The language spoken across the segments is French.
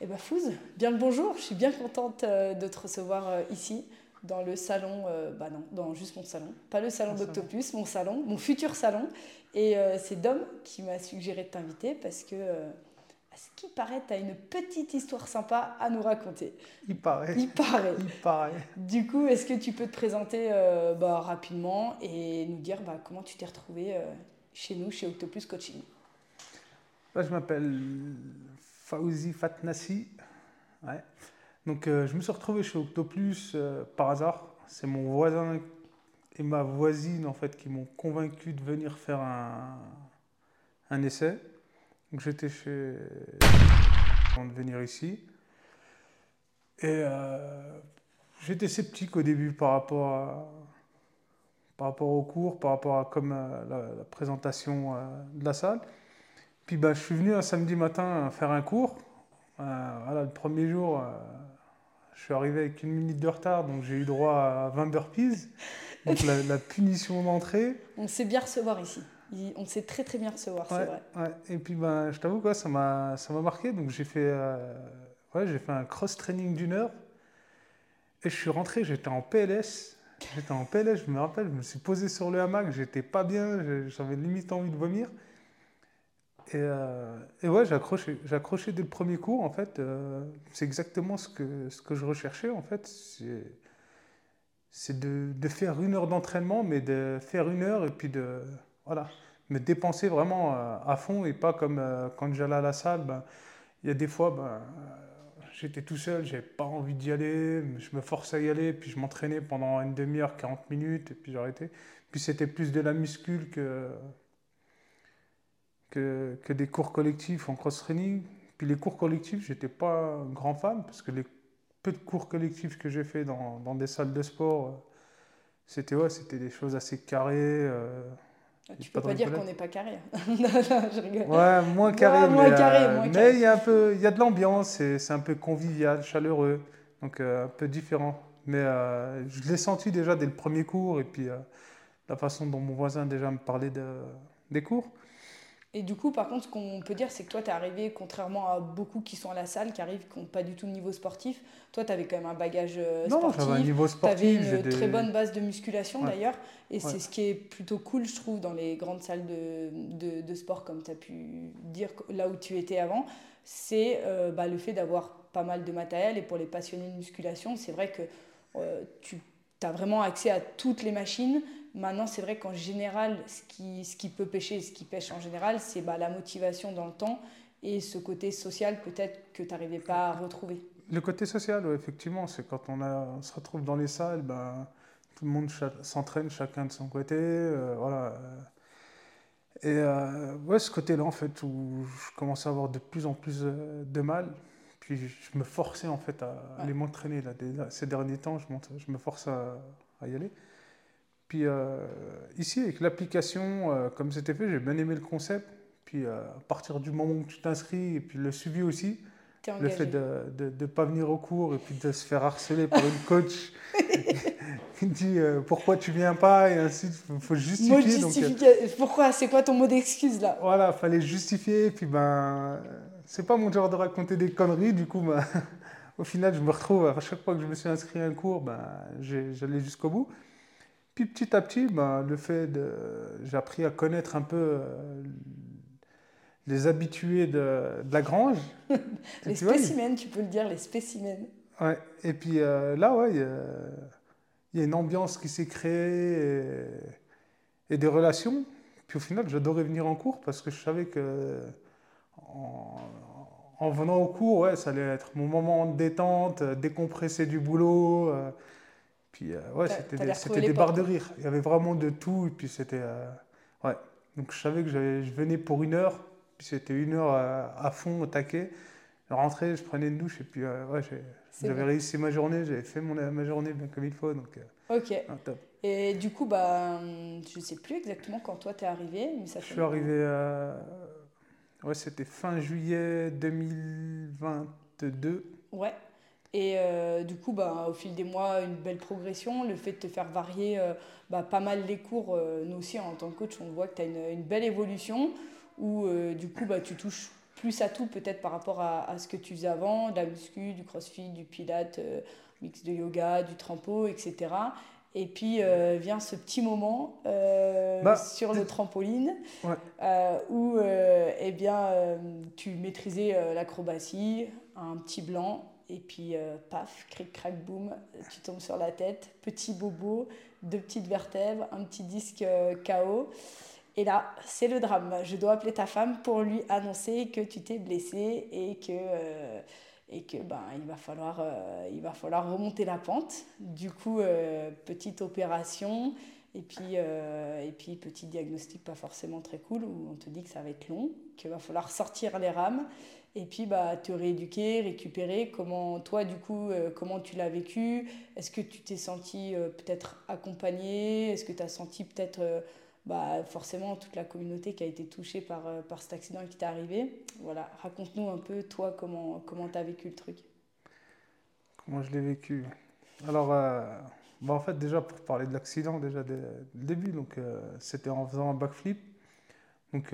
Eh bien, Fouz, bien le bonjour. Je suis bien contente euh, de te recevoir euh, ici, dans le salon, euh, bah non, dans juste mon salon, pas le salon d'Octopus, mon salon, mon futur salon. Et c'est Dom qui m'a suggéré de t'inviter parce que, à ce qui paraît, tu as une petite histoire sympa à nous raconter. Il paraît. Il paraît. Il paraît. Du coup, est-ce que tu peux te présenter bah, rapidement et nous dire bah, comment tu t'es retrouvé chez nous, chez Octopus Coaching? Je m'appelle Fauzi Fatnassi. Donc, euh, je me suis retrouvé chez Octoplus euh, par hasard. C'est mon voisin et ma voisine en fait qui m'ont convaincu de venir faire un, essai. J'étais chez avant de venir ici. Et euh, j'étais sceptique au début par rapport à, par rapport au cours, par rapport à comme la, présentation de la salle. Puis bah, je suis venu un samedi matin faire un cours. Euh, voilà, le premier jour, euh, je suis arrivé avec une minute de retard, donc j'ai eu droit à 20 burpees. Donc la, punition d'entrée. On sait bien recevoir ici. On sait très très bien recevoir, c'est vrai. Et puis ben, je t'avoue, quoi, ça m'a marqué. Donc j'ai fait, euh, ouais, fait un cross-training d'une heure. Et je suis rentré, j'étais en PLS. J'étais en PLS, je me rappelle, je me suis posé sur le hamac, j'étais pas bien, j'avais limite envie de vomir. Et, euh, et, ouais, accroché dès le premier cours, en fait. Euh, c'est exactement ce que, ce que je recherchais, en fait. C'est, c'est de, de, faire une heure d'entraînement, mais de faire une heure et puis de voilà, me dépenser vraiment euh, à, fond et pas comme quand j'allais à la salle. Ben, il y a des fois, ben, j'étais tout seul, j'avais pas envie d'y aller, je me forçais à y aller, puis je m'entraînais pendant une demi-heure, 40 minutes, et puis j'arrêtais. Puis c'était plus de la muscule que que, que, des cours collectifs en cross-training. Puis les cours collectifs, j'étais pas un grand fan parce que les peu de cours collectifs que j'ai fait dans, dans, des salles de sport, euh, c'était ouais, c'était des choses assez carrées. Euh, ah, tu peux pas, dire qu'on n'est pas carré. je rigole. Ouais, moins carré. moins carré, euh, mais il y a un peu, il y a de l'ambiance, c'est un peu convivial, chaleureux, donc un peu différent. Mais je l'ai senti déjà dès le premier cours et puis la façon dont mon voisin déjà me parlait de, des cours. Et du coup, par contre, ce qu'on peut dire, c'est que toi, tu es arrivé, contrairement à beaucoup qui sont à la salle, qui arrivent, qui n'ont pas du tout de niveau sportif, toi, tu avais quand même un bagage euh, sportif. Non, un niveau sportif. Tu avais une très bonne base de musculation d'ailleurs. Et c'est ce qui est plutôt cool, je trouve, dans les grandes salles de, de, de sport, comme tu as pu dire là où tu étais avant. C'est euh, bah, le fait d'avoir pas mal de matériel. Et pour les passionnés de musculation, c'est vrai que euh, tu as vraiment accès à toutes les machines. Maintenant, c'est vrai qu'en général, ce qui, ce qui peut pêcher, ce qui pêche en général, c'est bah, la motivation dans le temps et ce côté social peut-être que tu n'arrivais pas à retrouver. Le côté social, effectivement, c'est quand on, a, se retrouve dans les salles, ben, tout le monde s'entraîne chacun de son côté. Euh, voilà. Et euh, ouais, ce côté-là, en fait, où je commençais à avoir de plus en plus euh, de mal. Puis je me forçais, en fait, à aller m'entraîner. Ces derniers temps, je, je me force à, à y aller. Puis euh, ici, avec l'application, euh, comme c'était fait, j'ai bien aimé le concept. Puis euh, à partir du moment où tu t'inscris, et puis le suivi aussi, le fait de ne pas venir au cours et puis de se faire harceler par une coach qui dit pourquoi tu viens pas et ainsi il faut justifier. Donc, pourquoi C'est quoi ton mot d'excuse là? Voilà, fallait justifier. Et puis ben, c'est pas mon genre de raconter des conneries. Du coup, ben, au final, je me retrouve à chaque fois que je me suis inscrit à un cours, ben, j'allais jusqu'au bout. Puis petit à petit, ben, le fait de, j'ai appris à connaître un peu euh, les habitués de, la grange. les spécimens, tu peux le dire, les spécimens. Ouais. Et puis euh, là, ouais, il y, a une ambiance qui s'est créée et, des relations. Puis au final, j'adorais venir en cours parce que je savais que en, venant au cours, ouais, ça allait être mon moment de détente, décompresser du boulot. Euh, puis euh, ouais, c'était des, barres de rire. Il y avait vraiment de tout. Et puis c'était. Euh, ouais. Donc je savais que je venais pour une heure. Puis c'était une heure à, fond, au taquet. Je rentrais, je prenais une douche. Et puis euh, ouais, j'avais réussi ma journée. J'avais fait mon, ma journée bien comme il faut. Donc, ok. Et du coup, bah, je ne sais plus exactement quand toi t'es arrivé. Mais ça je suis arrivé. Ouais, c'était fin juillet 2022. Ouais. Et euh, du coup, bah, au fil des mois, une belle progression. Le fait de te faire varier euh, bah, pas mal les cours, euh, nous aussi en tant que coach, on voit que tu as une, une, belle évolution où du coup, bah, tu touches plus à tout peut-être par rapport à, à, ce que tu faisais avant, de la muscu, du crossfit, du pilate, mix de yoga, du trampo, etc. Et puis euh, vient ce petit moment euh, bah, sur le trampoline euh, où eh bien, tu maîtrisais l'acrobatie, un petit blanc, et puis paf, cric, crac, boum, tu tombes sur la tête, petit bobo, deux petites vertèbres, un petit disque KO. Et là, c'est le drame. Je dois appeler ta femme pour lui annoncer que tu t'es blessé et que et que ben, il, va falloir, euh, il va falloir remonter la pente. Du coup, euh, petite opération et puis, euh, et puis petit diagnostic pas forcément très cool où on te dit que ça va être long, qu'il va falloir sortir les rames et puis bah, te rééduquer, récupérer. Comment toi, du coup, comment tu l'as vécu? Est-ce que tu t'es senti peut-être accompagné Est-ce que tu as senti peut-être bah, forcément toute la communauté qui a été touchée par, euh, par cet accident qui t'est arrivé? Voilà, raconte-nous un peu, toi, comment tu as vécu le truc. Comment je l'ai vécu? Alors, euh, bah, en fait, déjà, pour parler de l'accident, déjà, dès le début, donc, euh, c'était en faisant un backflip, donc,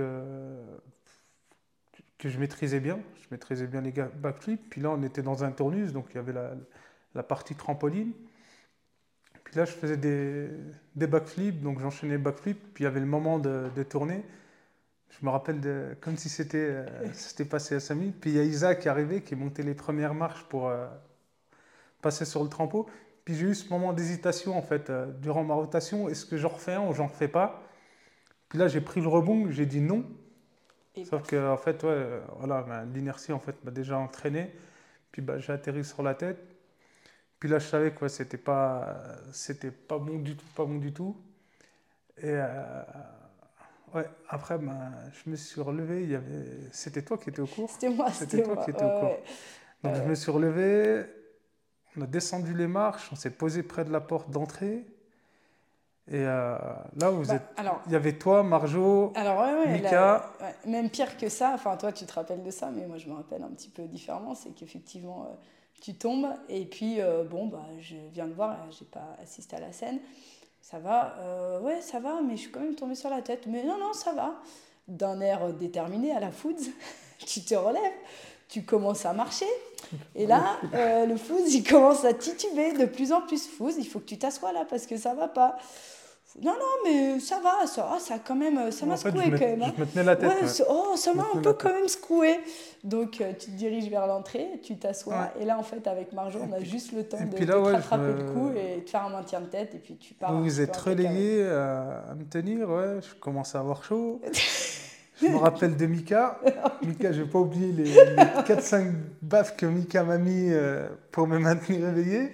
que je maîtrisais bien. Je maîtrisais bien les backflips. Puis là, on était dans un tournus, donc il y avait la, la partie trampoline là, je faisais des, des backflips, donc j'enchaînais backflips, puis il y avait le moment de, de tourner. Je me rappelle de, comme si c'était euh, c'était passé à 5 minutes. Puis il y a Isaac qui est arrivé, qui monté les premières marches pour euh, passer sur le trampo. Puis j'ai eu ce moment d'hésitation en fait euh, durant ma rotation. Est-ce que j'en refais un ou j'en refais pas? Puis là j'ai pris le rebond, j'ai dit non. Sauf que en fait ouais, voilà, ben, l'inertie en fait m'a déjà entraîné. Puis bah, j'ai atterri sur la tête. Puis là, je savais que c'était pas, c'était pas bon du tout, pas bon du tout. Et euh, ouais, après, ben, je me suis relevé. Il y avait, c'était toi qui étais au cours. C'était moi, c'était toi qui étais au cours. Donc je me suis relevé. On a descendu les marches. On s'est posé près de la porte d'entrée. Et euh, là, vous bah, êtes, alors, il y avait toi, Marjo, alors, ouais, Mika. même pire que ça, enfin toi tu te rappelles de ça, mais moi je me rappelle un petit peu différemment, c'est qu'effectivement, euh, tu tombes et puis euh, bon bah je viens de voir j'ai pas assisté à la scène ça va euh, ouais ça va mais je suis quand même tombée sur la tête mais non non ça va d'un air déterminé à la foods tu te relèves tu commences à marcher et là euh, le foods il commence à tituber de plus en plus foods il faut que tu t'assoies là parce que ça va pas non, non, mais ça va, ça, ça quand même, ça m'a secoué quand même. Hein. Je me tenais la tête. Ouais, Oh, ça m'a un peu quand même secoué. Donc, euh, tu te diriges vers l'entrée, tu t'assois. Et là, en fait, avec Marjo, on a juste le temps de, là, rattraper le coup et de faire un maintien de tête. Et puis, tu pars. Vous vous êtes relayé à, me tenir, ouais. Je commence à avoir chaud. je me rappelle de Mika. Mika, je vais pas oublier les, 4-5 baffes que Mika m'a mis euh, pour me maintenir réveillé.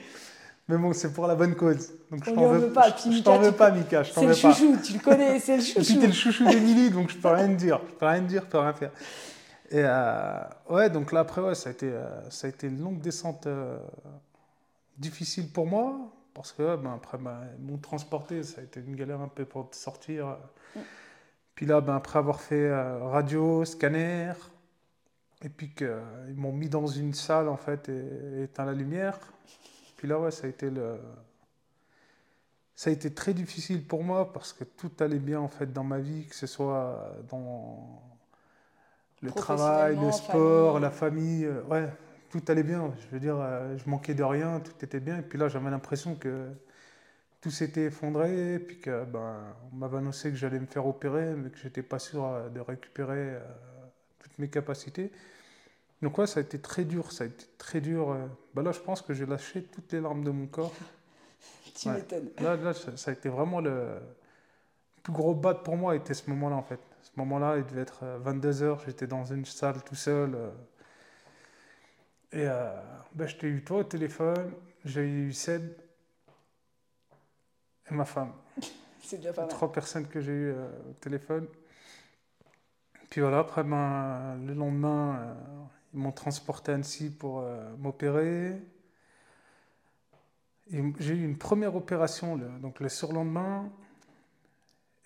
Mais bon, c'est pour la bonne cause. Donc je t'en veux, pas. je, t'en veux pas, Mika. C'est le chouchou, tu le connais, c'est le chouchou. Et puis t'es le chouchou d'Emilie, donc je peux rien dire. Je peux rien dire, je peux rien faire. Et euh, ouais, donc là après, ouais, ça a été, euh, ça a été une longue descente euh, difficile pour moi. Parce que ben, après, ben, m'ont transporté, ça a été une galère un peu pour sortir. Mm. Puis là, ben, après avoir fait radio, scanner, et puis qu'ils m'ont mis dans une salle en fait et éteint la lumière. Puis là, ouais, ça a été le... Ça a été très difficile pour moi parce que tout allait bien en fait dans ma vie, que ce soit dans le travail, le sport, la famille, euh, ouais, tout allait bien. Je veux dire, euh, je manquais de rien, tout était bien. Et puis là, j'avais l'impression que tout s'était effondré, puis que ben, on m'avait annoncé que j'allais me faire opérer, mais que j'étais pas sûr euh, de récupérer toutes mes capacités. Donc ouais, ça a été très dur, ça a été très dur. Euh. Bah là, je pense que j'ai lâché toutes les larmes de mon corps. tu m'étonnes. Là, là ça, a été vraiment le plus gros bat pour moi, était ce moment-là en fait. Ce moment-là, il devait être 22h, euh, j'étais dans une salle tout seul. Euh. Et bah, je t'ai eu toi au téléphone, j'ai eu Seb et ma femme. C'est déjà pas mal. Trois personnes que j'ai eues au téléphone. Puis voilà, après, ben, le lendemain, ils m'ont transporté à Annecy pour euh, m'opérer. J'ai eu une première opération le, donc le surlendemain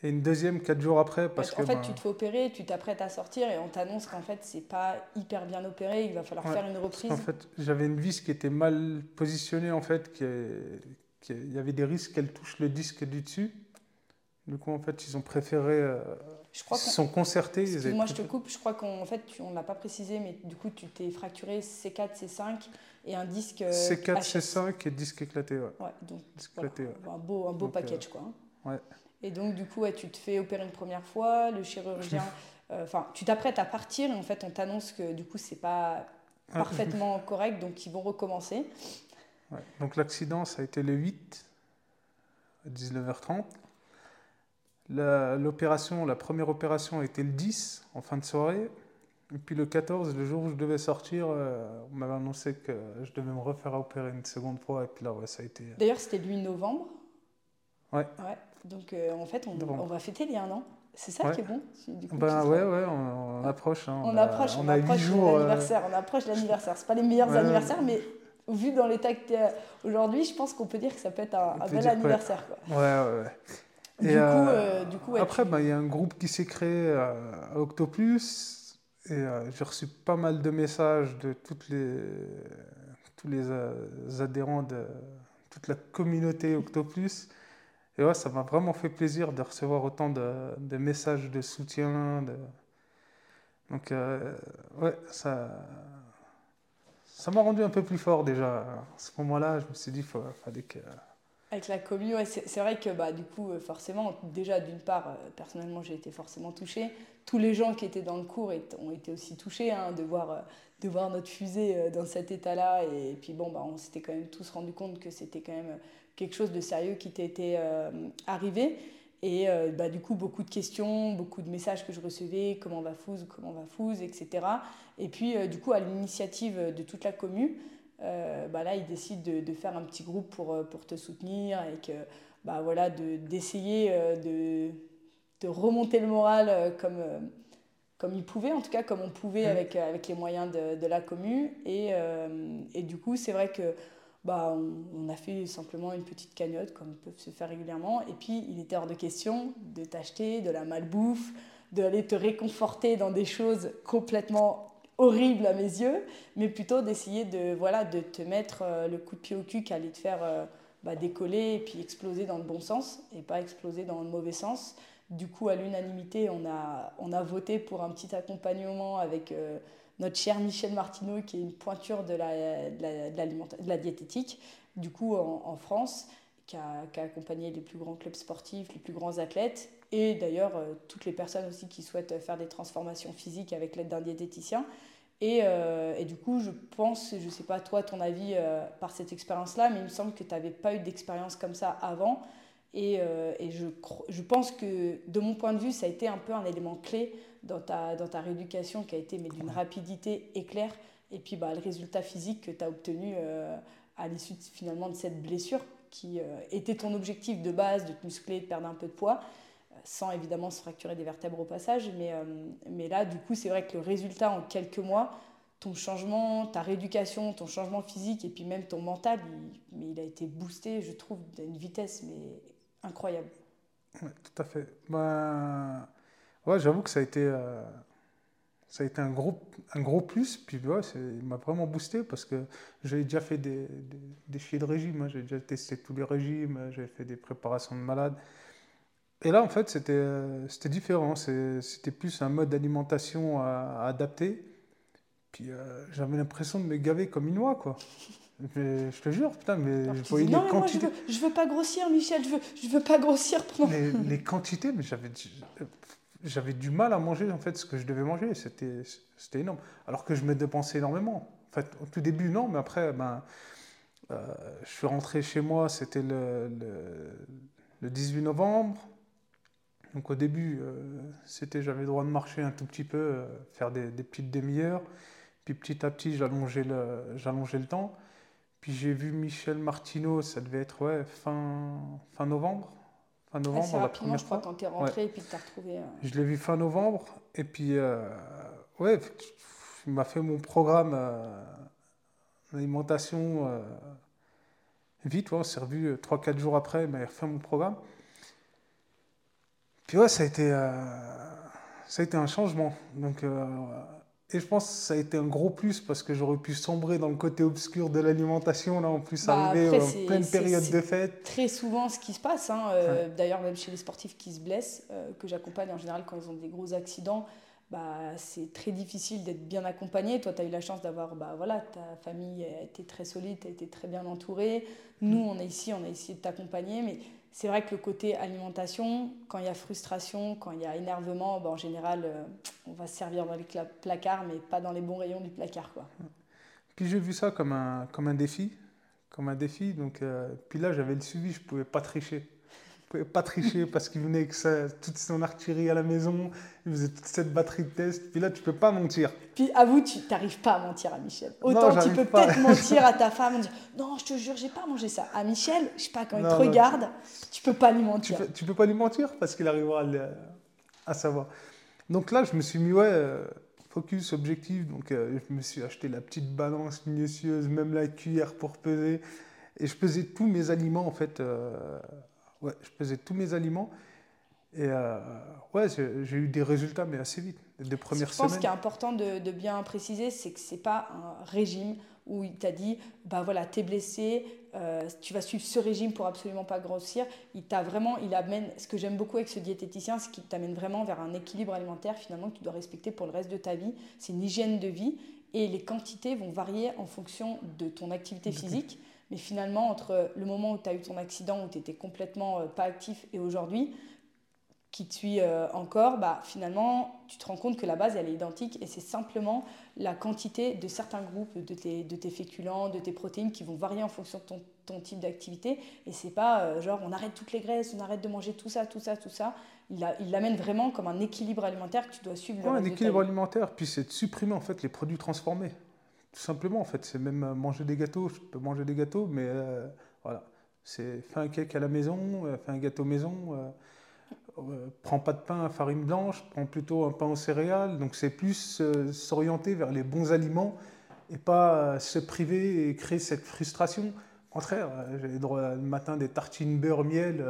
et une deuxième quatre jours après. Parce, en fait, ben tu te fais opérer, tu t'apprêtes à sortir et on t'annonce qu'en fait, c'est pas hyper bien opéré, il va falloir faire une reprise. En fait, j'avais une vis qui était mal positionnée, en fait, qui, il y avait des risques qu'elle touche le disque du dessus. Du coup, en fait, ils ont préféré euh, Je crois Ils sont concertés. Moi, je te coupe. Je crois qu'en fait, on ne l'a pas précisé, mais du coup, tu t'es fracturé C4, C5 et un disque. C4, C5 et disque éclaté. Ouais, ouais donc un beau, un beau package. quoi. Hein. Ouais. Et donc, du coup, ouais, tu te fais opérer une première fois, le chirurgien. Euh, enfin, tu t'apprêtes à partir et en fait, on t'annonce que du coup, c'est pas ah. parfaitement correct, donc ils vont recommencer. Ouais. Donc, l'accident, ça a été le 8 à 19h30. L'opération, la, première opération a été le 10 en fin de soirée. Et puis le 14, le jour où je devais sortir, euh, on m'avait annoncé que je devais me refaire opérer une seconde fois. Et puis là, ouais, ça a été. Euh, D'ailleurs, c'était le 8 novembre. Ouais. ouais. Donc euh, en fait, on, on, va fêter les 1 an. C'est ça qui est bon. Du coup, ben ouais, ouais, on, approche. Hein. on, approche, on, approche l'anniversaire. On approche l'anniversaire. C'est pas les meilleurs anniversaires, mais vu dans l'état que tu aujourd'hui, je pense qu'on peut dire que ça peut être un, bel anniversaire. Quoi. Ouais, ouais, ouais. Du, coup, euh, du coup, après, bah, il y a un groupe qui s'est créé à Octopus et euh, j'ai reçu pas mal de messages de toutes les, tous les euh, adhérents de toute la communauté Octopus. Et ouais, ça m'a vraiment fait plaisir de recevoir autant de, de messages de soutien. De... Donc, ouais, ça ça m'a rendu un peu plus fort déjà. À ce moment-là, je me suis dit, il fallait que avec la commu, c'est vrai que bah, du coup, euh, forcément, déjà d'une part, euh, personnellement, j'ai été forcément touchée. Tous les gens qui étaient dans le cours ont été aussi touchés hein, de, voir, euh, de voir notre fusée dans cet état-là. Et puis bon, bah, on s'était quand même tous rendu compte que c'était quand même quelque chose de sérieux qui était arrivé. Et bah, du coup, beaucoup de questions, beaucoup de messages que je recevais, comment va Fouze, comment va Fouze, etc. Et puis, du coup, à l'initiative de toute la commune, euh, bah là, ils décident de, de, faire un petit groupe pour, euh, pour te soutenir et que, bah voilà, d'essayer euh, de, de, remonter le moral comme, comme ils pouvaient, en tout cas comme on pouvait mmh. avec, avec les moyens de, de la commune. Et, et, du coup, c'est vrai que bah, on, a fait simplement une petite cagnotte, comme peuvent se faire régulièrement. Et puis, il était hors de question de t'acheter de la malbouffe, d'aller te réconforter dans des choses complètement horrible à mes yeux, mais plutôt d'essayer de, voilà, de te mettre euh, le coup de pied au cul qui allait te faire euh, bah, décoller et puis exploser dans le bon sens et pas exploser dans le mauvais sens. Du coup, à l'unanimité, on a, on a voté pour un petit accompagnement avec euh, notre cher Michel Martineau, qui est une pointure de la, de de la diététique, du coup, en, France, qui a, accompagné les plus grands clubs sportifs, les plus grands athlètes, et d'ailleurs toutes les personnes aussi qui souhaitent faire des transformations physiques avec l'aide d'un diététicien. Et, euh, du coup, je pense, je ne sais pas toi ton avis euh, par cette expérience-là, mais il me semble que tu n'avais pas eu d'expérience comme ça avant. Et, euh, et je, pense que, de mon point de vue, ça a été un peu un élément clé dans ta, dans ta rééducation qui a été d'une rapidité éclair. Et puis bah, le résultat physique que tu as obtenu à l'issue finalement de cette blessure qui était ton objectif de base, de te muscler, de perdre un peu de poids sans évidemment se fracturer des vertèbres au passage. Mais, euh, mais là, du coup, c'est vrai que le résultat en quelques mois, ton changement, ta rééducation, ton changement physique et puis même ton mental, il, mais il a été boosté, je trouve, d'une vitesse mais incroyable. Ouais, tout à fait. Ben, ouais, j'avoue que ça a été, euh, ça a été un, gros, un gros plus. Puis ouais, il m'a vraiment boosté parce que j'avais déjà fait des, des, des de régime. Hein. J'ai déjà testé tous les régimes, j'avais fait des préparations de malades. Et là, en fait, c'était euh, différent. C'était plus un mode d'alimentation à, adapter. Puis euh, j'avais l'impression de me gaver comme une oie, quoi. je te jure, putain, mais je voyais les quantités. Moi, je, veux, veux pas grossir, Michel, je veux, je veux pas grossir. Les, les quantités, mais j'avais j'avais du mal à manger en fait ce que je devais manger. C'était énorme. Alors que je me dépensais énormément. En fait, au tout début, non, mais après, ben, euh, je suis rentré chez moi, c'était le, le, le 18 novembre. Donc au début, euh, j'avais le droit de marcher un tout petit peu, euh, faire des, petites demi-heures. Puis petit à petit, j'allongeais le, le temps. Puis j'ai vu Michel Martineau, ça devait être ouais, fin, fin novembre. Fin novembre, la première je crois, quand tu es rentré et puis tu as retrouvé. Euh, je l'ai vu fin novembre. Et puis, ouais, il m'a fait mon programme d'alimentation vite. Ouais, on s'est revu 3-4 jours après, il m'a refait mon programme. Puis ouais, ça a été, euh, ça a été un changement. Donc, euh, et je pense que ça a été un gros plus parce que j'aurais pu sombrer dans le côté obscur de l'alimentation, là en plus bah, arriver en pleine période de fête. Très souvent ce qui se passe, hein, euh, d'ailleurs même chez les sportifs qui se blessent, euh, que j'accompagne en général quand ils ont des gros accidents, bah, c'est très difficile d'être bien accompagné. Toi, tu as eu la chance d'avoir, bah, voilà, ta famille a été très solide, tu as été très bien entouré. Nous, mm. on est ici, on a essayé de t'accompagner, mais c'est vrai que le côté alimentation, quand il y a frustration, quand il y a énervement, en général, euh, on va se servir dans les placards, mais pas dans les bons rayons du placard. Quoi. Puis j'ai vu ça comme un, comme un défi. Comme un défi. Donc, euh, puis là, j'avais le suivi, je ne pouvais pas tricher pouvait pas tricher parce qu'il venait avec toute son artillerie à la maison, il faisait toute cette batterie de test. Puis là, tu peux pas mentir. Puis avoue, tu n'arrives pas à mentir à Michel. Autant tu peux peut-être mentir à ta femme, dire non, je te jure, j'ai pas mangé ça. À Michel, je sais pas, quand il te regarde, tu peux pas lui mentir. Tu peux, tu peux pas lui mentir parce qu'il arrivera à, à, savoir. Donc là, je me suis mis, ouais, euh, focus, objectif. Donc euh, je me suis acheté la petite balance minutieuse, même la cuillère pour peser. Et je pesais tous mes aliments, en fait. Euh, Ouais, je pesais tous mes aliments. Et euh, ouais, j'ai eu des résultats, mais assez vite, des premières semaines. Je pense qu'il est important de, de, bien préciser, c'est que ce n'est pas un régime où il t'a dit, bah voilà, t'es blessé, euh, tu vas suivre ce régime pour absolument pas grossir. Il t'a vraiment, il amène, ce que j'aime beaucoup avec ce diététicien, c'est qu'il t'amène vraiment vers un équilibre alimentaire finalement que tu dois respecter pour le reste de ta vie. C'est une hygiène de vie et les quantités vont varier en fonction de ton activité physique. Mais finalement, entre le moment où tu as eu ton accident, où tu étais complètement euh, pas actif, et aujourd'hui, qui te suit euh, encore, bah, finalement, tu te rends compte que la base, elle est identique et c'est simplement la quantité de certains groupes de tes, de tes féculents, de tes protéines qui vont varier en fonction de ton, ton type d'activité. Et c'est pas euh, genre on arrête toutes les graisses, on arrête de manger tout ça, tout ça, tout ça. Il l'amène vraiment comme un équilibre alimentaire que tu dois suivre. un équilibre alimentaire, puis c'est de supprimer en fait les produits transformés. Tout simplement, en fait, c'est même euh, manger des gâteaux. Je peux manger des gâteaux, mais euh, voilà. C'est fais un cake à la maison, euh, fais un gâteau maison. prends pas de pain à farine blanche, prends plutôt un pain aux céréales. Donc c'est plus s'orienter vers les bons aliments et pas se priver et créer cette frustration. Au contraire, j'avais le matin des tartines beurre miel.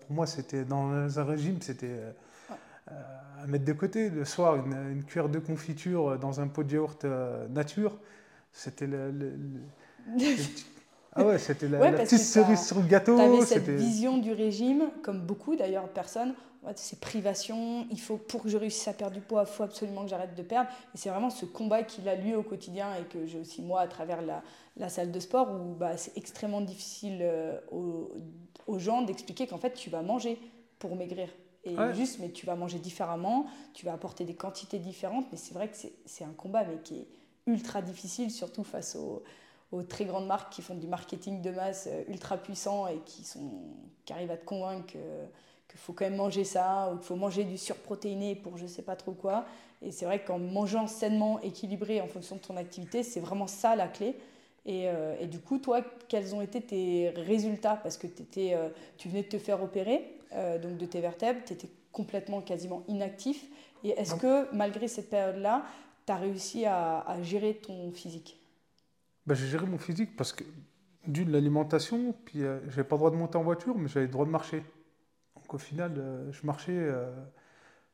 pour moi, c'était dans un régime, c'était à mettre de côté. Le soir, une, une, cuillère de confiture dans un pot de yaourt nature. C'était le, Ah ouais, c'était la, petite cerise sur le gâteau. Tu avais cette vision du régime, comme beaucoup d'ailleurs personnes, c'est privation, il faut, pour que je réussisse à perdre du poids, il faut absolument que j'arrête de perdre. Et c'est vraiment ce combat qu'il a lui au quotidien et que j'ai aussi moi à travers la, la salle de sport où bah, c'est extrêmement difficile euh, aux, aux, gens d'expliquer qu'en fait tu vas manger pour maigrir. Et juste, mais tu vas manger différemment, tu vas apporter des quantités différentes, mais c'est vrai que c'est un combat mais qui est ultra difficile, surtout face aux, très grandes marques qui font du marketing de masse euh, ultra puissant et qui, sont, qui arrivent à te convaincre qu'il faut quand même manger ça ou qu'il faut manger du surprotéiné pour je sais pas trop quoi. Et c'est vrai qu'en mangeant sainement, équilibré en fonction de ton activité, c'est vraiment ça la clé. Et, euh, et, du coup, toi, quels ont été tes résultats? Parce que étais, euh, tu venais de te faire opérer donc de tes vertèbres, tu étais complètement, quasiment inactif. Et est-ce que malgré cette période-là, tu as réussi à, gérer ton physique ben, J'ai géré mon physique parce que, d'une, l'alimentation, puis euh, j'avais pas le droit de monter en voiture, mais j'avais le droit de marcher. Donc au final, euh, je marchais euh,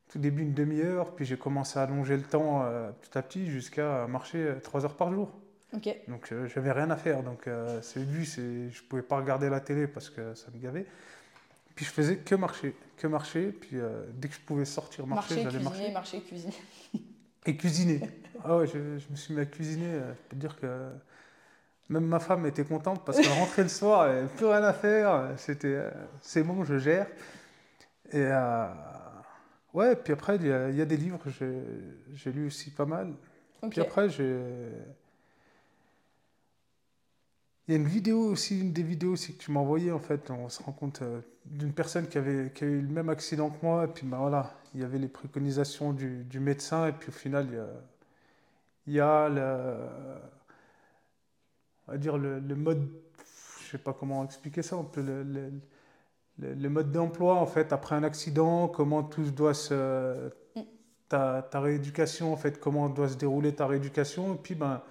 tout début une demi-heure, puis j'ai commencé à allonger le temps petit à petit jusqu'à marcher trois heures par jour. Ok. Donc j'avais rien à faire. Donc c'est vu, je pouvais pas regarder la télé parce que ça me gavait. Puis je faisais que marcher, que marcher. Puis dès que je pouvais sortir marcher, j'allais marcher. Marcher, cuisiner. Et cuisiner. Ah ouais, je, me suis mis à cuisiner. Euh, je peux te dire que même ma femme était contente parce qu'elle rentrait le soir, elle n'avait plus rien à faire. C'était, euh, c'est bon, je gère. Et euh, ouais, puis après, il y, a, des livres, j'ai, j'ai lu aussi pas mal. Puis après, j'ai. Il y a une vidéo aussi, une des vidéos aussi que tu m'as envoyé en fait. On se rend compte d'une personne qui avait, qui a eu le même accident que moi. Et puis ben voilà, il y avait les préconisations du, du, médecin, et puis au final, il y a, il y a le, dire le, le mode, je sais pas comment expliquer ça, un peu le, le, le mode d'emploi en fait après un accident, comment tout doit se, ta, ta, rééducation en fait, comment doit se dérouler ta rééducation, et puis ben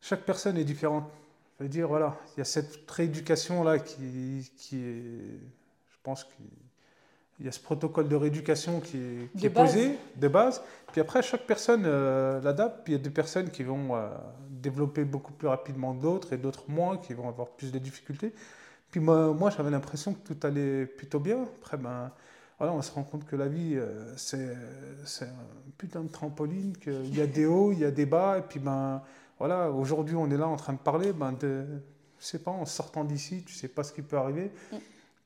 chaque personne est différente. Je veux dire voilà, il y a cette rééducation là qui, qui est, je pense qui il y a ce protocole de rééducation qui est, posé de base. Puis après, chaque personne euh, l'adapte. Puis il y a des personnes qui vont euh, développer beaucoup plus rapidement que d'autres et d'autres moins, qui vont avoir plus de difficultés. Puis moi, moi j'avais l'impression que tout allait plutôt bien. Après, ben, voilà, on se rend compte que la vie, euh, c'est, c'est un putain de trampoline, qu'il y a des hauts, il y a des bas. Et puis, ben, voilà, aujourd'hui, on est là en train de parler. Ben, de, je sais pas, en sortant d'ici, tu sais pas ce qui peut arriver. Mm.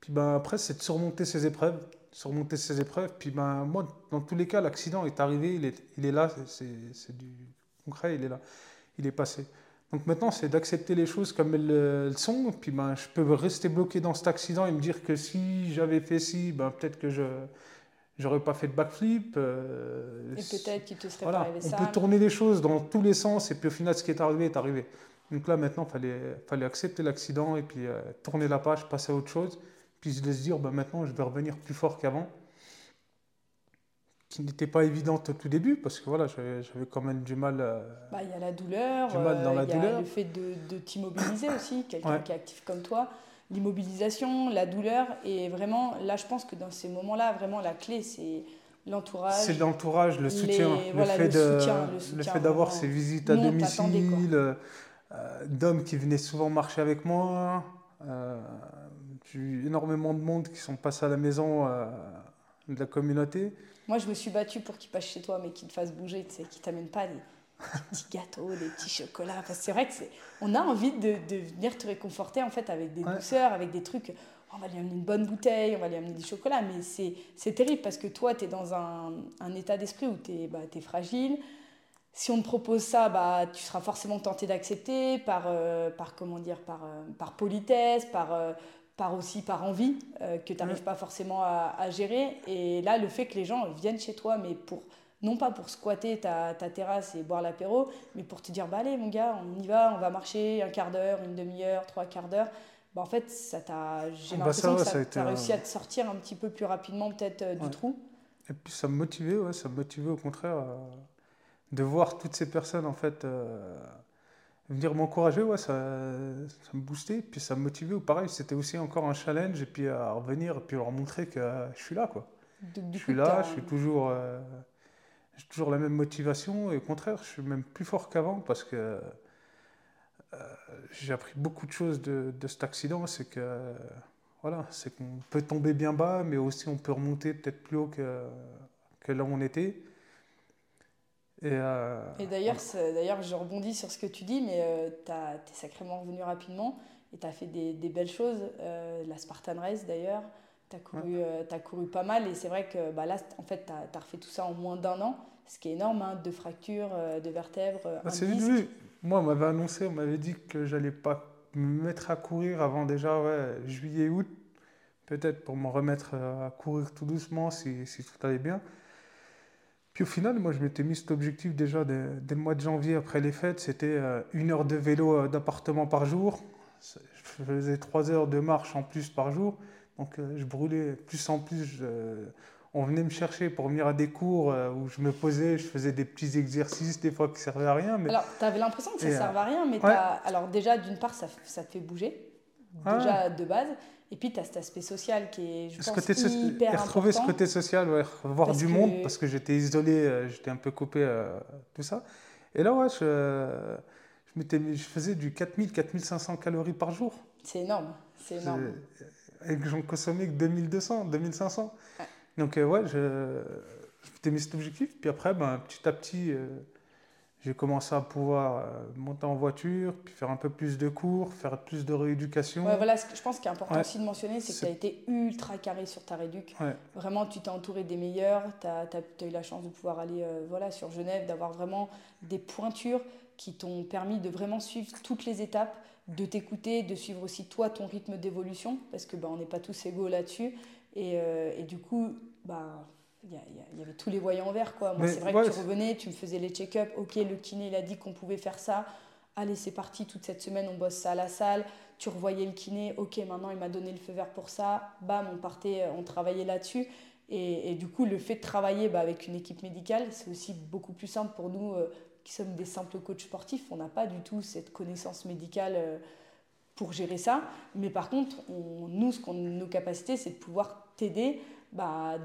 Puis ben, après, c'est de surmonter ces épreuves surmonter ces épreuves. Puis ben, moi, dans tous les cas, l'accident est arrivé, il est, il est là, c'est du concret, il est là, il est passé. Donc maintenant, c'est d'accepter les choses comme elles, sont. Puis ben, je peux rester bloqué dans cet accident et me dire que si j'avais fait ci, ben, peut-être que je j'aurais pas fait de backflip. Euh, et peut-être qu'il te serait pas arrivé ça. On peut tourner les choses dans tous les sens et puis au final, ce qui est arrivé est arrivé. Donc là, maintenant, il fallait, fallait accepter l'accident et puis euh, tourner la page, passer à autre chose puis se dire bah, maintenant je vais revenir plus fort qu'avant. Qui n'était pas évidente au tout début parce que voilà, j'avais quand même du mal. Bah, il y a la douleur, euh, il y a le fait de, de t'immobiliser aussi, quelqu'un qui est actif comme toi. L'immobilisation, la douleur, et vraiment, là je pense que dans ces moments-là, vraiment la clé c'est l'entourage. C'est l'entourage, le soutien, le, fait de, le, fait d'avoir ces visites à domicile, euh, d'hommes qui venaient souvent marcher avec moi. Euh, j'ai eu énormément de monde qui sont passés à la maison euh, de la communauté. Moi, je me suis battue pour qu'ils passent chez toi, mais qu'ils te fassent bouger, tu sais, qu'ils t'amènent pas des, petits gâteaux, des petits chocolats. Parce que c'est vrai que c'est, on a envie de, de, venir te réconforter en fait avec des douceurs, avec des trucs. On va lui amener une bonne bouteille, on va lui amener du chocolat, mais c'est, c'est terrible parce que toi, tu es dans un, un état d'esprit où tu es, bah, fragile. Si on te propose ça, bah, tu seras forcément tenté d'accepter par, euh, par, comment dire, par, euh, par politesse, par, par aussi par envie euh, que tu n'arrives pas forcément à, gérer. Et là, le fait que les gens viennent chez toi, mais pour non pas pour squatter ta, ta terrasse et boire l'apéro, mais pour te dire, bah allez mon gars, on y va, on va marcher un quart d'heure, une demi-heure, trois quarts d'heure. Bah, en fait, ça t'a, j'ai bah, l'impression que ça, ça a réussi à te sortir un petit peu plus rapidement peut-être euh, du trou. Et puis ça me motivait, ouais, ça me motivait au contraire euh, de voir toutes ces personnes en fait venir m'encourager, ouais, ça, ça, me boostait, puis ça me motivait. Ou pareil, c'était aussi encore un challenge, et puis à revenir, et puis leur montrer que je suis là, quoi. je suis là, je suis toujours, euh, j'ai toujours la même motivation, et au contraire, je suis même plus fort qu'avant, parce que euh, j'ai appris beaucoup de choses de, de cet accident, c'est que, voilà, c'est qu'on peut tomber bien bas, mais aussi on peut remonter peut-être plus haut que, que là où on était. Et, euh, et d'ailleurs, d'ailleurs, je rebondis sur ce que tu dis, mais euh, tu es sacrément revenu rapidement et tu as fait des, des belles choses. Euh, la Spartan Race, d'ailleurs, tu as, couru, as couru pas mal. Et c'est vrai que bah, là, en fait, tu as, refait tout ça en moins d'un an, ce qui est énorme, hein, de fractures, de vertèbres. Bah, c'est. Moi, on m'avait annoncé, on m'avait dit que j'allais pas me mettre à courir avant déjà ouais, juillet-août, peut-être pour me remettre à courir tout doucement si, si tout allait bien. Puis au final, moi, je m'étais mis cet objectif déjà dès, le mois de janvier, après les fêtes. C'était euh, une heure de vélo euh, d'appartement par jour. Je faisais trois heures de marche en plus par jour. Donc euh, je brûlais plus en plus. on venait me chercher pour venir à des cours où je me posais, je faisais des petits exercices, des fois qui ne servaient à rien. Mais... Alors, tu avais l'impression que ça ne servait à rien, mais alors déjà, d'une part, ça, ça, te fait bouger, déjà de base. Et puis, tu as cet aspect social qui est, je ce pense, hyper important. Retrouver ce côté social, ouais, voir du monde, parce que j'étais isolé, euh, j'étais un peu coupé, euh, tout ça. Et là, ouais, je, je, je faisais du 4000-4500 calories par jour. C'est énorme, c'est énorme. Et que j'en consommais que 2200, 2500. Donc, euh, ouais, je, je m'étais mis cet objectif. Puis après, ben, petit à petit j'ai commencé à pouvoir euh, monter en voiture, puis faire un peu plus de cours, faire plus de rééducation. Ouais, voilà, ce que je pense qu'il est important aussi de mentionner, c'est que tu as été ultra carré sur ta réduc. Vraiment, tu t'es entouré des meilleurs, tu as, as, eu la chance de pouvoir aller euh, voilà, sur Genève, d'avoir vraiment des pointures qui t'ont permis de vraiment suivre toutes les étapes, de t'écouter, de suivre aussi toi ton rythme d'évolution, parce que bah, on n'est pas tous égaux là-dessus. Et, euh, et, du coup, bah, il y, avait tous les voyants verts. Quoi. Moi, c'est vrai que tu revenais, tu me faisais les check-up. Ok, le kiné, il a dit qu'on pouvait faire ça. Allez, c'est parti, toute cette semaine, on bosse ça à la salle. Tu revoyais le kiné. Ok, maintenant, il m'a donné le feu vert pour ça. Bam, on partait, on travaillait là-dessus. Et, et, du coup, le fait de travailler bah, avec une équipe médicale, c'est aussi beaucoup plus simple pour nous euh, qui sommes des simples coachs sportifs. On n'a pas du tout cette connaissance médicale euh, pour gérer ça. Mais par contre, on, nous, ce qu'on nos capacités, c'est de pouvoir t'aider bah,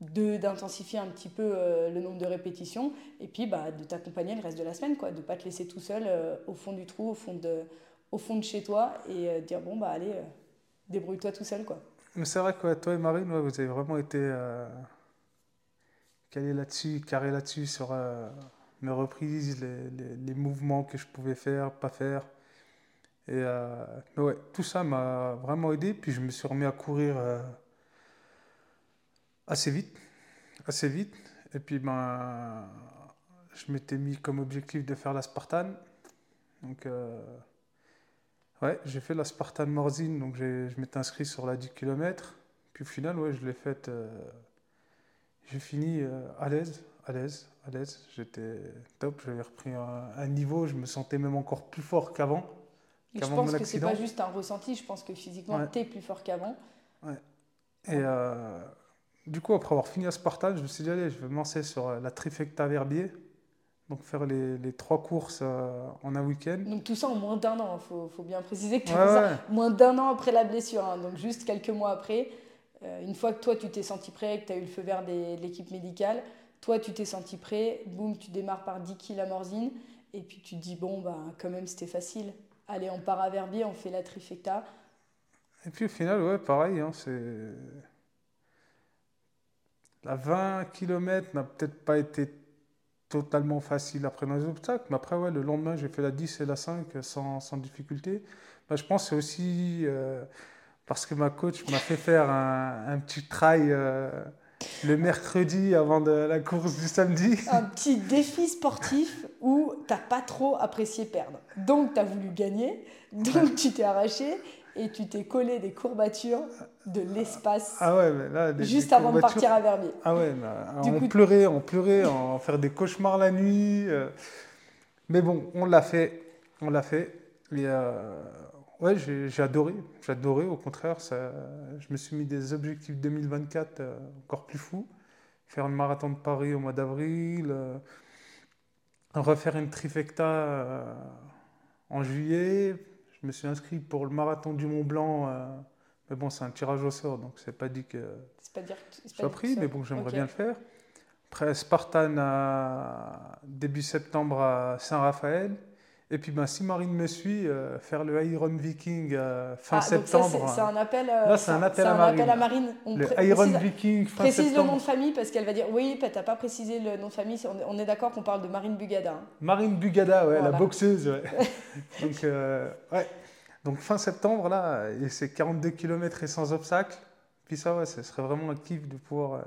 d'intensifier un petit peu euh, le nombre de répétitions et puis bah, de t'accompagner le reste de la semaine, quoi, de ne pas te laisser tout seul euh, au fond du trou, au fond de, au fond de chez toi et euh, dire bon, bah allez, débrouille-toi tout seul. Quoi. Mais c'est vrai que toi et Marine, vous avez vraiment été calés là-dessus, carré là-dessus sur mes reprises, les, les, les, mouvements que je pouvais faire, pas faire. Et mais ouais, tout ça m'a vraiment aidé. Puis je me suis remis à courir assez vite, assez vite. Et puis ben, je m'étais mis comme objectif de faire la Spartan. Donc euh, ouais, j'ai fait la Spartan Morzine, donc je m'étais inscrit sur la 10 km. Puis au final, ouais, je l'ai faite. Euh, j'ai fini euh, à l'aise, à l'aise, à l'aise. J'étais top, j'avais repris un, niveau, je me sentais même encore plus fort qu'avant. je pense que c'est pas juste un ressenti, je pense que physiquement, tu es plus fort qu'avant. Ouais. Et du coup, après avoir fini à Spartan, je me suis dit, allez, je vais me lancer sur euh, la trifecta Verbier. Donc faire les, les trois courses euh, en un week-end. Donc tout ça en moins d'un an, il faut, faut, bien préciser que tu ça moins d'un an après la blessure. Hein. donc juste quelques mois après, euh, une fois que toi tu t'es senti prêt, que tu as eu le feu vert de l'équipe médicale, toi tu t'es senti prêt, boum, tu démarres par 10 kg à Morzine, et puis tu te dis, bon, bah, quand même c'était facile. Allez, on part à Verbier, on fait la trifecta. Et puis au final, ouais, pareil, hein, c'est la 20 km n'a peut-être pas été totalement facile après les obstacles, mais après, ouais, le lendemain, j'ai fait la 10 et la 5 sans, sans difficulté. Bah, je pense que c'est aussi euh, parce que ma coach m'a fait faire un, un petit trail euh, le mercredi avant de la course du samedi. Un petit défi sportif où tu n'as pas trop apprécié perdre. Donc, tu as voulu gagner, donc tu t'es arraché et tu t'es collé des courbatures de l'espace ah ouais, mais là, juste avant de partir à Verbier. Ah ouais, on, pleurait, on pleurait, on faire des cauchemars la nuit. Euh. Mais bon, on l'a fait, on l'a fait. Et euh, ouais, j'ai adoré, j'ai adoré. Au contraire, ça, je me suis mis des objectifs 2024 euh, encore plus fous. Faire le marathon de Paris au mois d'avril, refaire une trifecta en juillet, je me suis inscrit pour le marathon du Mont Blanc. Euh, mais bon, c'est un tirage au sort, donc c'est pas dit que c'est pas dire je sois pris, mais bon, j'aimerais bien le faire. Après, Spartan à début septembre à Saint-Raphaël. Et puis, ben, si Marine me suit, euh, faire le Iron Viking euh, fin ah, septembre. C'est un appel, Là, c'est un appel, à, Marine. à Marine. le Iron Viking fin précise le nom de famille parce qu'elle va dire oui, tu n'as pas précisé le nom de famille. On est d'accord qu'on parle de Marine Bugada. Hein. Marine Bugada, ouais, la boxeuse. Ouais. Donc, euh, ouais. Donc, fin septembre, là, c'est 42 km et sans obstacle. Puis ça, ouais, ce serait vraiment un kiff de pouvoir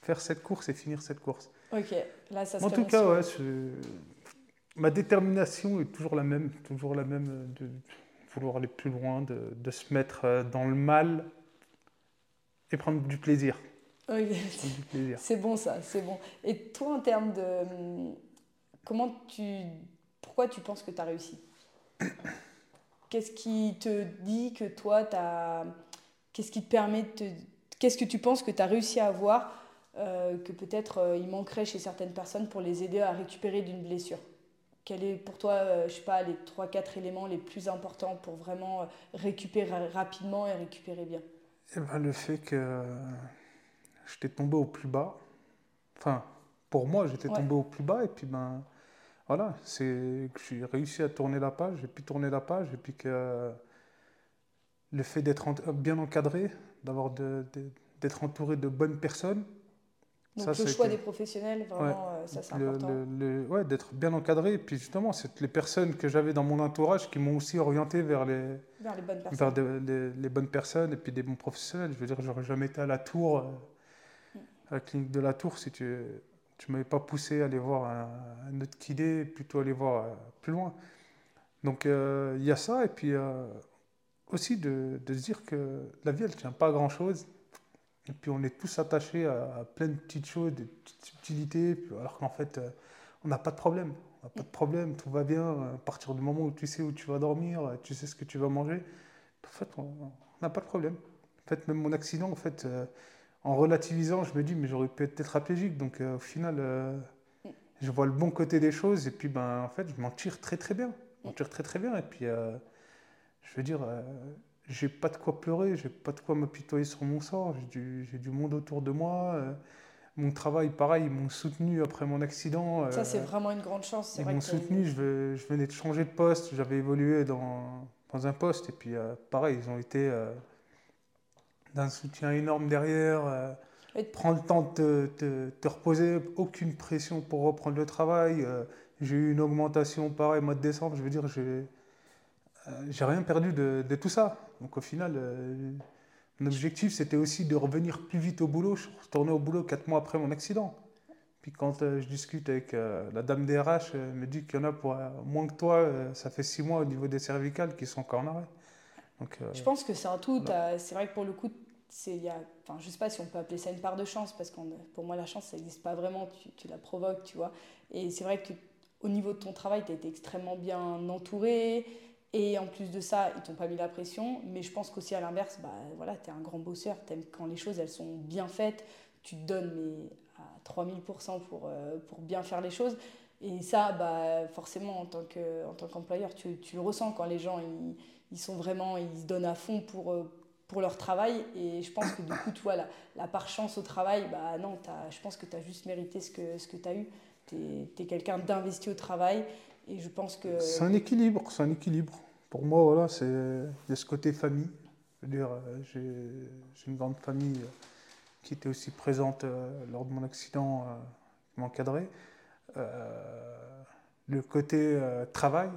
faire cette course et finir cette course. Ok, là, ça serait En tout cas, ouais, ma détermination est toujours la même, toujours la même de vouloir aller plus loin, de, se mettre euh, dans le mal et prendre du plaisir. C'est bon ça, c'est bon. Et toi, en termes de... Comment tu... Pourquoi tu penses que tu as réussi? Qu'est-ce qui te dit que toi, tu as... Qu'est-ce qui te permet de Qu'est-ce que tu penses que tu as réussi à avoir euh, que peut-être euh, il manquerait chez certaines personnes pour les aider à récupérer d'une blessure? Quel est pour toi, euh, je sais pas, les 3-4 éléments les plus importants pour vraiment euh, récupérer rapidement et récupérer bien? Eh ben, Le fait que j'étais tombé au plus bas. Enfin, pour moi, j'étais tombé au plus bas et puis ben voilà, c'est que j'ai réussi à tourner la page, j'ai pu tourner la page et puis que le fait d'être bien encadré, d'avoir d'être entouré de bonnes personnes, donc le choix des professionnels, vraiment, euh, ça c'est important. Le, ouais, d'être bien encadré. Et puis justement, c'est les personnes que j'avais dans mon entourage qui m'ont aussi orienté vers les, vers les bonnes personnes. Vers les, bonnes personnes et puis des bons professionnels. Je veux dire, j'aurais jamais été à la tour, euh, mm. à la clinique de la tour, si tu ne m'avais pas poussé à aller voir un, autre kiné, plutôt aller voir euh, plus loin. Donc il y a ça. Et puis aussi de, de, se dire que la vie, elle ne tient pas à grand-chose. Et puis on est tous attachés à, plein de petites choses, des petites subtilités, alors qu'en fait, euh, on n'a pas de problème. On n'a pas de problème, tout va bien. À partir du moment où tu sais où tu vas dormir, tu sais ce que tu vas manger, en fait, on n'a pas de problème. En fait, même mon accident, en fait, euh, en relativisant, je me dis, mais j'aurais pu être tétraplégique. Donc euh, au final, je vois le bon côté des choses et puis ben, en fait, je m'en tire très très bien. Je m'en tire très très bien. Et puis, je veux dire j'ai pas de quoi pleurer, j'ai pas de quoi m'apitoyer sur mon sort, j'ai du, du, monde autour de moi. Euh, mon travail, pareil, ils m'ont soutenu après mon accident. Ça, c'est vraiment une grande chance. Ils m'ont soutenu, je, je, venais de changer de poste, j'avais évolué dans, dans, un poste, et puis pareil, ils ont été d'un soutien énorme derrière. Prends le temps de te, reposer, aucune pression pour reprendre le travail. Euh, j'ai eu une augmentation pareil mois de décembre, je veux dire, j'ai euh, j'ai rien perdu de, tout ça. Donc au final, euh, mon objectif c'était aussi de revenir plus vite au boulot. Je retourné au boulot quatre mois après mon accident. Puis quand je discute avec la dame des RH, elle me dit qu'il y en a pour moins que toi, ça fait six mois au niveau des cervicales qui sont encore en arrêt. Donc, je pense que c'est un tout. C'est vrai que pour le coup, il y a enfin je sais pas si on peut appeler ça une part de chance parce que pour moi la chance ça n'existe pas vraiment tu, tu, la provoques tu vois et c'est vrai que au niveau de ton travail tu as été extrêmement bien entouré et en plus de ça ils t'ont pas mis la pression mais je pense qu'aussi à l'inverse bah voilà tu es un grand bosseur quand les choses elles sont bien faites tu te donnes mais à 3000% pour euh, pour bien faire les choses et ça bah forcément en tant qu'employeur tu, tu, le ressens quand les gens ils, ils sont vraiment ils se donnent à fond pour euh, pour leur travail. Et je pense que du coup, tu vois, la, la par chance au travail, bah non, as, je pense que tu as juste mérité ce que, ce que tu as eu. Tu es, quelqu'un d'investi au travail. C'est un équilibre, c'est un équilibre. Pour moi, voilà, c'est de ce côté famille. Je veux dire, euh, j'ai une grande famille euh, qui était aussi présente euh, lors de mon accident, qui m'encadrait. le côté travail,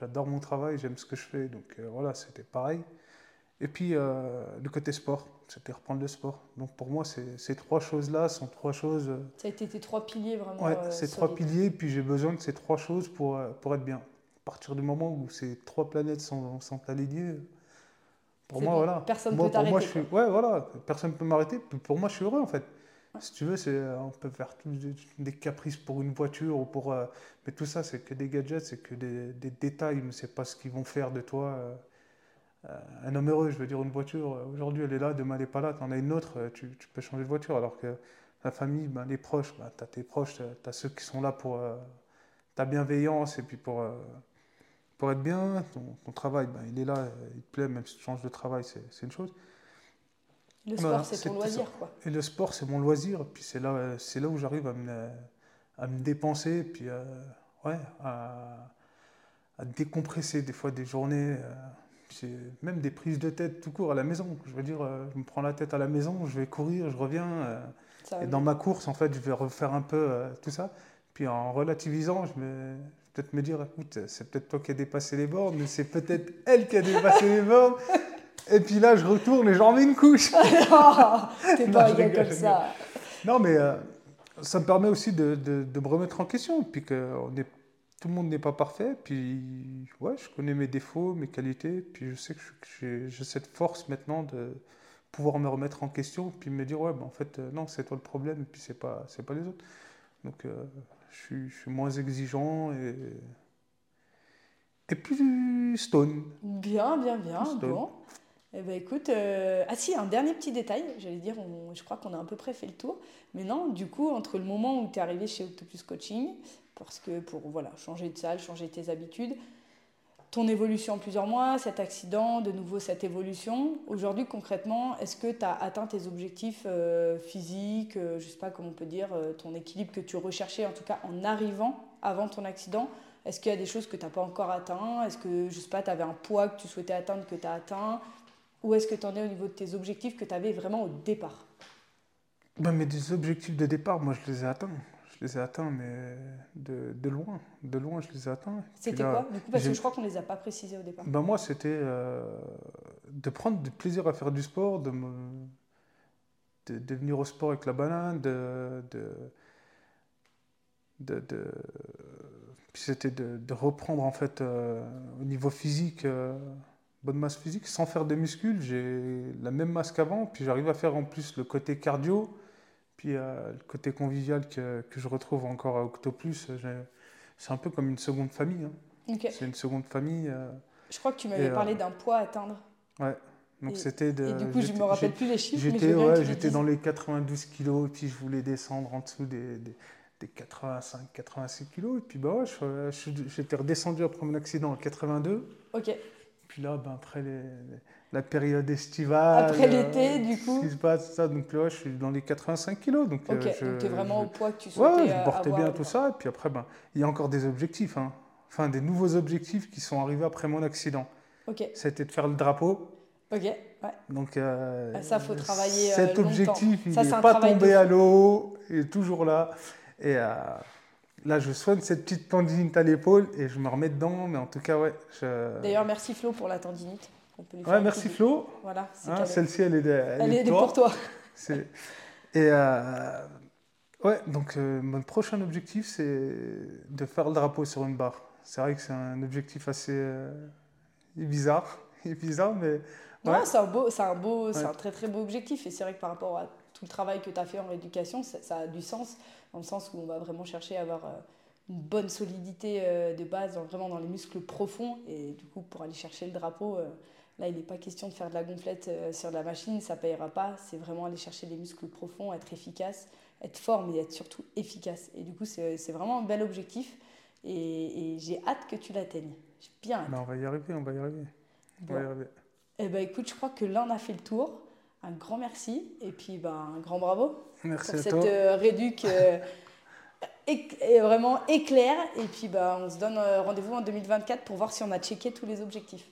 j'adore mon travail, j'aime ce que je fais, donc voilà, c'était pareil. Et puis euh, le côté sport, c'était reprendre le sport. Donc pour moi, ces trois choses-là sont trois choses. Euh, Ça a été tes trois piliers vraiment. Ouais, euh, ces trois piliers, puis j'ai besoin de ces trois choses pour, pour être bien. À partir du moment où ces trois planètes sont, sont alignées, pour moi, voilà. Personne ne peut t'arrêter. Moi, je suis, ouais, voilà, personne ne peut m'arrêter. Pour moi, je suis heureux en fait. Si tu veux, on peut faire des, caprices pour une voiture, ou pour, mais tout ça, c'est que des gadgets, c'est que des, des détails, mais c'est pas ce qu'ils vont faire de toi un homme heureux, je veux dire, une voiture, euh, aujourd'hui elle est là, demain elle n'est pas là, tu en as une autre, euh, tu, peux changer de voiture. Alors que la famille, ben, les proches, ben, tu as tes proches, tu as ceux qui sont là pour euh, ta bienveillance et puis pour, pour être bien. Ton, travail, ben, il est là, il te plaît, même si tu changes de travail, c'est une chose. Le sport, c'est ton loisir, quoi. Et le sport, c'est mon loisir, puis c'est là, là où j'arrive à me, à me dépenser, puis ouais, à, à, décompresser des fois des journées même des prises de tête tout court à la maison. Je veux dire, euh, je me prends la tête à la maison, je vais courir, je reviens. Euh, et dans ma course, en fait, je vais refaire un peu euh, tout ça. Puis en relativisant, je vais peut-être me dire, écoute, c'est peut-être toi qui as dépassé les bornes, mais c'est peut-être elle qui a dépassé les bornes. Et puis là, je retourne et j'en mets une couche. T'es pas un comme ça. Non, mais ça me permet aussi de, de, de, me remettre en question. Puis qu'on est tout le monde n'est pas parfait. Puis, ouais, je connais mes défauts, mes qualités. Puis, je sais que j'ai cette force maintenant de pouvoir me remettre en question. Puis me dire, ouais, ben, en fait, euh, non, c'est toi le problème. Et puis, c'est pas, c'est pas les autres. Donc, euh, je, suis, je, suis, moins exigeant et, et plus stone. Bien, bien, bien. Bon. Eh ben écoute, euh, ah si, un dernier petit détail, j'allais dire, je crois qu'on a à peu près fait le tour. Mais non, du coup, entre le moment où tu es arrivé chez Octopus Coaching parce que pour voilà, changer de salle, changer tes habitudes. Ton évolution en plusieurs mois, cet accident, de nouveau cette évolution. Aujourd'hui, concrètement, est-ce que tu as atteint tes objectifs euh, physiques, euh, je ne sais pas comment on peut dire, ton équilibre que tu recherchais, en tout cas en arrivant avant ton accident? Est-ce qu'il y a des choses que tu n'as pas encore atteint? Est-ce que, je sais pas, tu avais un poids que tu souhaitais atteindre que tu as atteint? Ou est-ce que tu en es au niveau de tes objectifs que tu avais vraiment au départ ben, Mais des objectifs de départ, moi, je les ai atteints je les ai atteints, mais de, de, loin. De loin, je les ai atteints. C'était quoi Du coup, parce que je crois qu'on ne les a pas précisés au départ. Ben moi, c'était euh, de prendre du plaisir à faire du sport, de, me, de, venir au sport avec la banane, de. de, de, puis c'était de, reprendre en fait euh, au niveau physique, euh, bonne masse physique, sans faire de muscles. J'ai la même masse qu'avant, puis j'arrive à faire en plus le côté cardio puis euh, le côté convivial que, que, je retrouve encore à Octoplus, c'est un peu comme une seconde famille. Hein. C'est une seconde famille. Euh, je crois que tu m'avais parlé euh, d'un poids à atteindre. Ouais. Donc c'était de. Et du coup, je me rappelle plus les chiffres. J'étais ouais, dans les 92 kilos, et puis je voulais descendre en dessous des, des, des 85, 86 kilos. Et puis bah ouais, j'étais redescendu après mon accident à 82. Ok. Puis là, ben, après les, la période estivale. Après l'été, du coup. Ce qui se passe, ça. Donc là, je suis dans les 85 kilos. Donc, ok, donc tu es vraiment au poids que tu souhaitais Ouais, je portais bien tout ça. Et puis après, ben, il y a encore des objectifs. Hein. Enfin, des nouveaux objectifs qui sont arrivés après mon accident. Ok. C'était de faire le drapeau. Ok, ouais. Donc, euh, ah, ça, faut travailler. Euh, cet objectif, il n'est pas tombé à l'eau, il est toujours là. Et euh, là, je soigne cette petite tendinite à l'épaule et je me remets dedans. Mais en tout cas, ouais. D'ailleurs, merci Flo pour la tendinite. ouais, merci Flo. Voilà. Hein, celle-ci, elle est, elle, est, pour toi. Et ouais, donc mon prochain objectif, c'est de faire le drapeau sur une barre. C'est vrai que c'est un objectif assez bizarre, bizarre, mais non, c'est un, beau, un, beau, c'est un très très beau objectif. Et c'est vrai que par rapport à tout le travail que tu as fait en rééducation, ça, a du sens, dans le sens où on va vraiment chercher à avoir euh, une bonne solidité euh, de base, vraiment dans les muscles profonds. Et du coup, pour aller chercher le drapeau, euh, là, il n'est pas question de faire de la gonflette sur la machine, ça ne payera pas. C'est vraiment aller chercher les muscles profonds, être efficace, être fort, mais être surtout efficace. Et du coup, c'est, vraiment un bel objectif. Et, j'ai hâte que tu l'atteignes. J'ai bien hâte. on va y arriver, on va y arriver. On va y arriver. Eh ben, écoute, je crois que là, on a fait le tour. Un grand merci et puis ben, un grand bravo merci pour à cette toi. Euh, réduc euh, vraiment éclair. Et puis ben, on se donne euh, rendez-vous en 2024 pour voir si on a checké tous les objectifs.